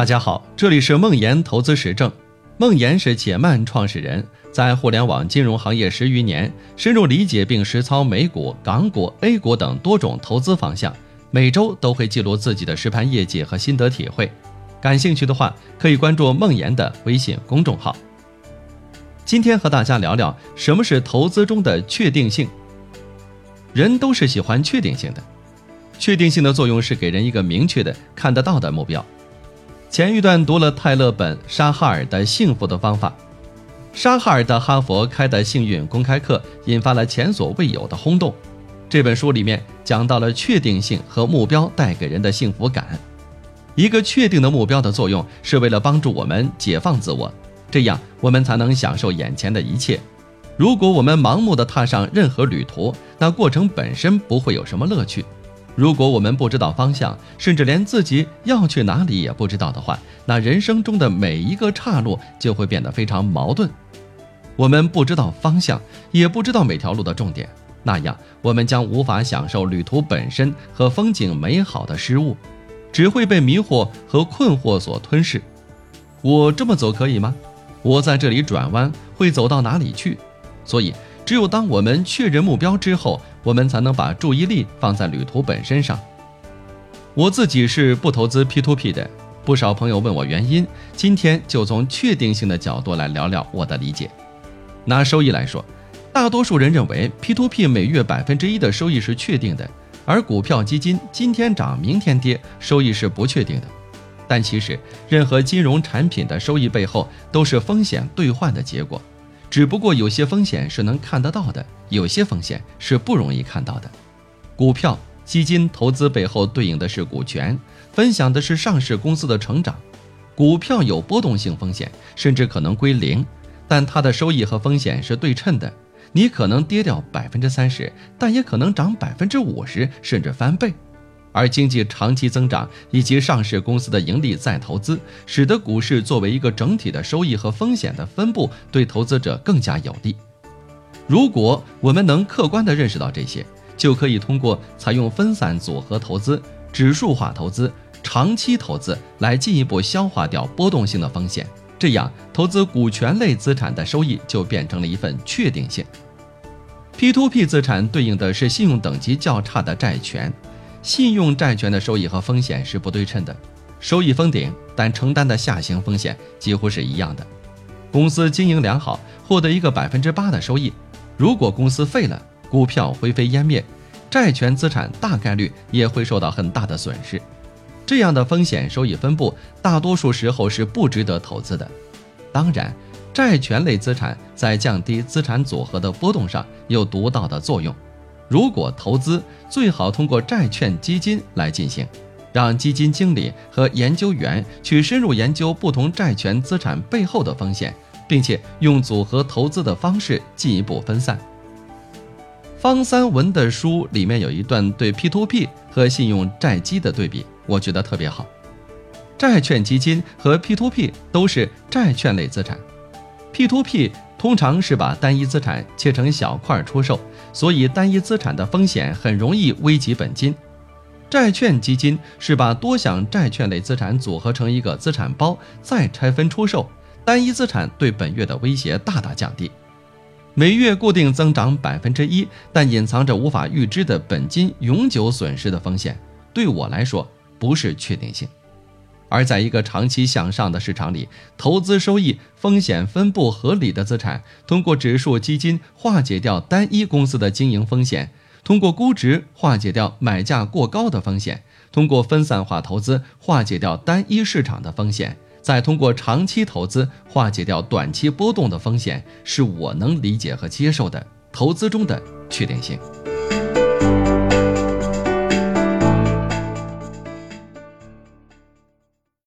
大家好，这里是梦岩投资实证。梦岩是且慢创始人，在互联网金融行业十余年，深入理解并实操美股、港股、A 股等多种投资方向。每周都会记录自己的实盘业绩和心得体会。感兴趣的话，可以关注梦岩的微信公众号。今天和大家聊聊什么是投资中的确定性。人都是喜欢确定性的，确定性的作用是给人一个明确的、看得到的目标。前一段读了泰勒本沙哈尔的幸福的方法，沙哈尔的哈佛开的幸运公开课引发了前所未有的轰动。这本书里面讲到了确定性和目标带给人的幸福感。一个确定的目标的作用是为了帮助我们解放自我，这样我们才能享受眼前的一切。如果我们盲目的踏上任何旅途，那过程本身不会有什么乐趣。如果我们不知道方向，甚至连自己要去哪里也不知道的话，那人生中的每一个岔路就会变得非常矛盾。我们不知道方向，也不知道每条路的重点，那样我们将无法享受旅途本身和风景美好的事物，只会被迷惑和困惑所吞噬。我这么走可以吗？我在这里转弯会走到哪里去？所以，只有当我们确认目标之后，我们才能把注意力放在旅途本身上。我自己是不投资 P2P 的，不少朋友问我原因，今天就从确定性的角度来聊聊我的理解。拿收益来说，大多数人认为 P2P 每月百分之一的收益是确定的，而股票基金今天涨明天跌，收益是不确定的。但其实，任何金融产品的收益背后都是风险兑换的结果。只不过有些风险是能看得到的，有些风险是不容易看到的。股票基金投资背后对应的是股权，分享的是上市公司的成长。股票有波动性风险，甚至可能归零，但它的收益和风险是对称的。你可能跌掉百分之三十，但也可能涨百分之五十，甚至翻倍。而经济长期增长以及上市公司的盈利再投资，使得股市作为一个整体的收益和风险的分布对投资者更加有利。如果我们能客观地认识到这些，就可以通过采用分散组合投资、指数化投资、长期投资来进一步消化掉波动性的风险。这样，投资股权类资产的收益就变成了一份确定性。P2P 资产对应的是信用等级较差的债权。信用债权的收益和风险是不对称的，收益封顶，但承担的下行风险几乎是一样的。公司经营良好，获得一个百分之八的收益；如果公司废了，股票灰飞烟灭，债权资产大概率也会受到很大的损失。这样的风险收益分布，大多数时候是不值得投资的。当然，债权类资产在降低资产组合的波动上有独到的作用。如果投资，最好通过债券基金来进行，让基金经理和研究员去深入研究不同债权资产背后的风险，并且用组合投资的方式进一步分散。方三文的书里面有一段对 P2P 和信用债基的对比，我觉得特别好。债券基金和 P2P 都是债券类资产，P2P。通常是把单一资产切成小块出售，所以单一资产的风险很容易危及本金。债券基金是把多项债券类资产组合成一个资产包，再拆分出售，单一资产对本月的威胁大大降低。每月固定增长百分之一，但隐藏着无法预知的本金永久损失的风险，对我来说不是确定性。而在一个长期向上的市场里，投资收益风险分布合理的资产，通过指数基金化解掉单一公司的经营风险，通过估值化解掉买价过高的风险，通过分散化投资化解掉单一市场的风险，再通过长期投资化解掉短期波动的风险，是我能理解和接受的投资中的确定性。